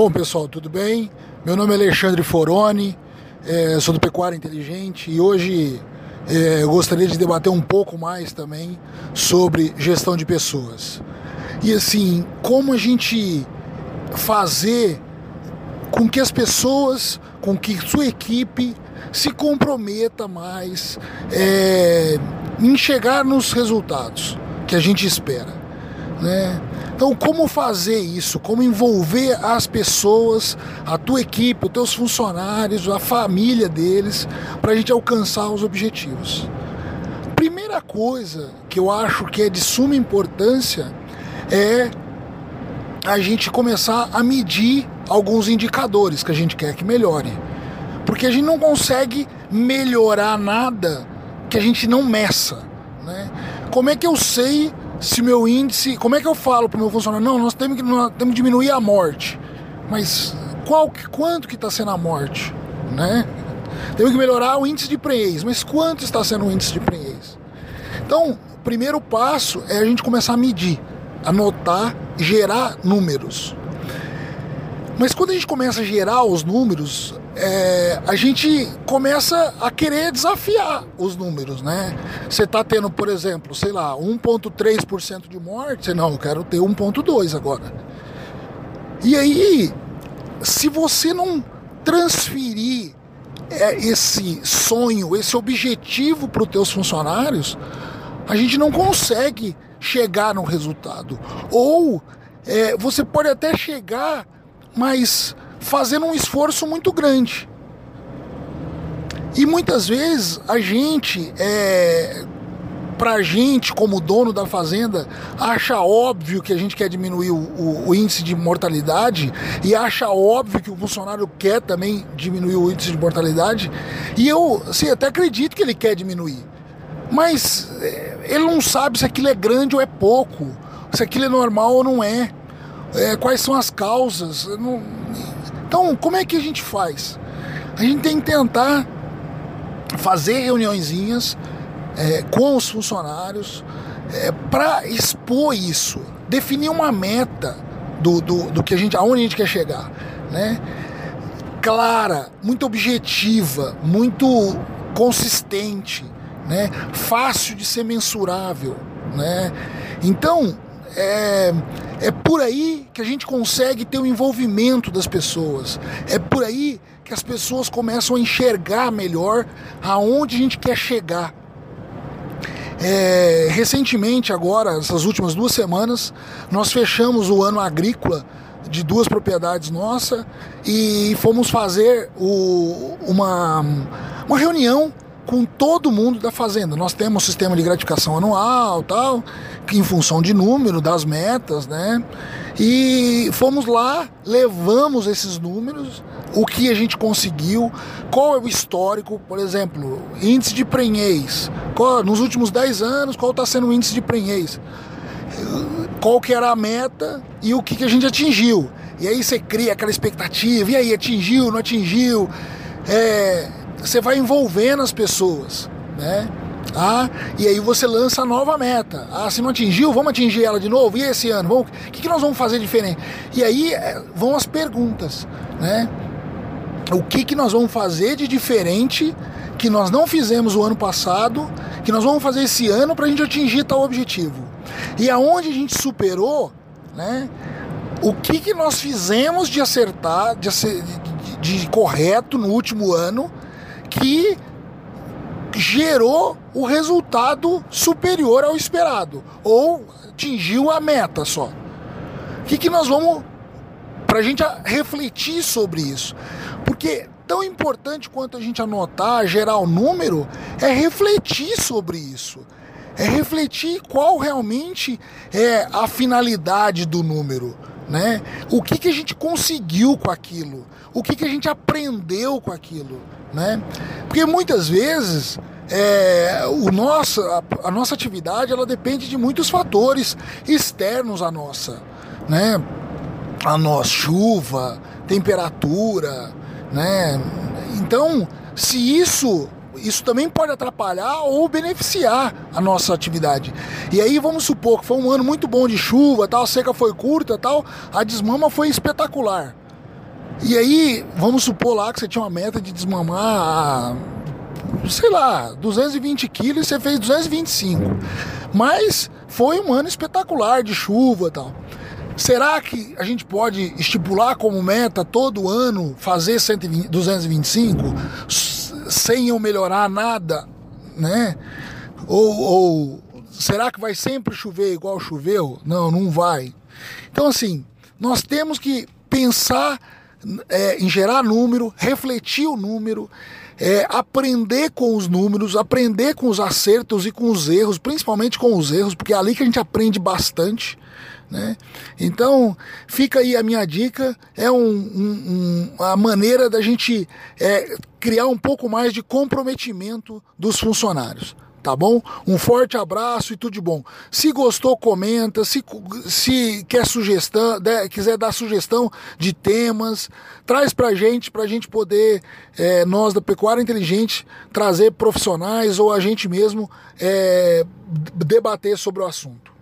Bom, pessoal, tudo bem? Meu nome é Alexandre Foroni, é, sou do Pecuária Inteligente e hoje é, eu gostaria de debater um pouco mais também sobre gestão de pessoas. E assim, como a gente fazer com que as pessoas, com que sua equipe se comprometa mais é, em chegar nos resultados que a gente espera. Né? Então, como fazer isso? Como envolver as pessoas, a tua equipe, os teus funcionários, a família deles, para a gente alcançar os objetivos? Primeira coisa que eu acho que é de suma importância é a gente começar a medir alguns indicadores que a gente quer que melhore. Porque a gente não consegue melhorar nada que a gente não meça. Né? Como é que eu sei se meu índice. Como é que eu falo para o meu funcionário? Não, nós temos que, nós temos que diminuir a morte. Mas qual, quanto que está sendo a morte? Né? Temos que melhorar o índice de prenhez. Mas quanto está sendo o índice de prenhez? Então, o primeiro passo é a gente começar a medir, anotar, gerar números. Mas quando a gente começa a gerar os números, é, a gente começa a querer desafiar os números, né? Você está tendo, por exemplo, sei lá, 1,3% de morte, você, não, eu quero ter 1,2% agora. E aí, se você não transferir é, esse sonho, esse objetivo para os teus funcionários, a gente não consegue chegar no resultado. Ou é, você pode até chegar, mas fazendo um esforço muito grande. E muitas vezes a gente, é, pra gente como dono da fazenda, acha óbvio que a gente quer diminuir o, o, o, índice de mortalidade e acha óbvio que o funcionário quer também diminuir o índice de mortalidade. E eu assim, até acredito que ele quer diminuir. Mas é, ele não sabe se aquilo é grande ou é pouco, se aquilo é normal ou não é. é quais são as causas. Não, então, como é que a gente faz? A gente tem que tentar fazer reuniõezinhas é, com os funcionários é, para expor isso, definir uma meta do, do, do que a gente, aonde a gente quer chegar, né? Clara, muito objetiva, muito consistente, né? Fácil de ser mensurável, né? Então, é, é por aí que a gente consegue ter o envolvimento das pessoas. É por aí que as pessoas começam a enxergar melhor aonde a gente quer chegar. É, recentemente, agora, essas últimas duas semanas, nós fechamos o ano agrícola de duas propriedades nossas e fomos fazer o, uma, uma reunião com todo mundo da fazenda. Nós temos um sistema de gratificação anual, tal, em função de número, das metas, né? E fomos lá, levamos esses números, o que a gente conseguiu, qual é o histórico, por exemplo, índice de prenhez. Qual, nos últimos 10 anos, qual está sendo o índice de prenhez? Qual que era a meta e o que, que a gente atingiu. E aí você cria aquela expectativa, e aí atingiu, não atingiu. É, você vai envolvendo as pessoas, né? Ah, e aí você lança a nova meta. Ah, se não atingiu, vamos atingir ela de novo. E esse ano, o que, que nós vamos fazer diferente? E aí é, vão as perguntas, né? O que, que nós vamos fazer de diferente que nós não fizemos o ano passado, que nós vamos fazer esse ano para a gente atingir tal objetivo? E aonde a gente superou, né? O que, que nós fizemos de acertar, de, de, de correto no último ano que gerou o resultado superior ao esperado ou atingiu a meta só. O que, que nós vamos para a gente refletir sobre isso? Porque tão importante quanto a gente anotar, gerar o número, é refletir sobre isso. É refletir qual realmente é a finalidade do número. Né? O que, que a gente conseguiu com aquilo? O que, que a gente aprendeu com aquilo? Né? Porque muitas vezes é, o nosso, a, a, nossa atividade ela depende de muitos fatores externos à nossa, né? A nossa chuva, temperatura, né? Então, se isso isso também pode atrapalhar ou beneficiar a nossa atividade. E aí vamos supor que foi um ano muito bom de chuva, tal, a seca foi curta, tal, a desmama foi espetacular. E aí, vamos supor lá que você tinha uma meta de desmamar, sei lá, 220 quilos e você fez 225. Mas foi um ano espetacular de chuva tal. Será que a gente pode estipular como meta todo ano fazer 120, 225 sem eu melhorar nada, né? Ou, ou será que vai sempre chover igual choveu? Não, não vai. Então assim, nós temos que pensar é, em gerar número, refletir o número, é, aprender com os números, aprender com os acertos e com os erros, principalmente com os erros, porque é ali que a gente aprende bastante. Né? Então, fica aí a minha dica: é um, um, um a maneira da gente é, criar um pouco mais de comprometimento dos funcionários tá bom? Um forte abraço e tudo de bom. Se gostou, comenta. Se, se quer sugestão, quiser dar sugestão de temas, traz pra gente, pra gente poder, é, nós da Pecuária Inteligente, trazer profissionais ou a gente mesmo é, debater sobre o assunto.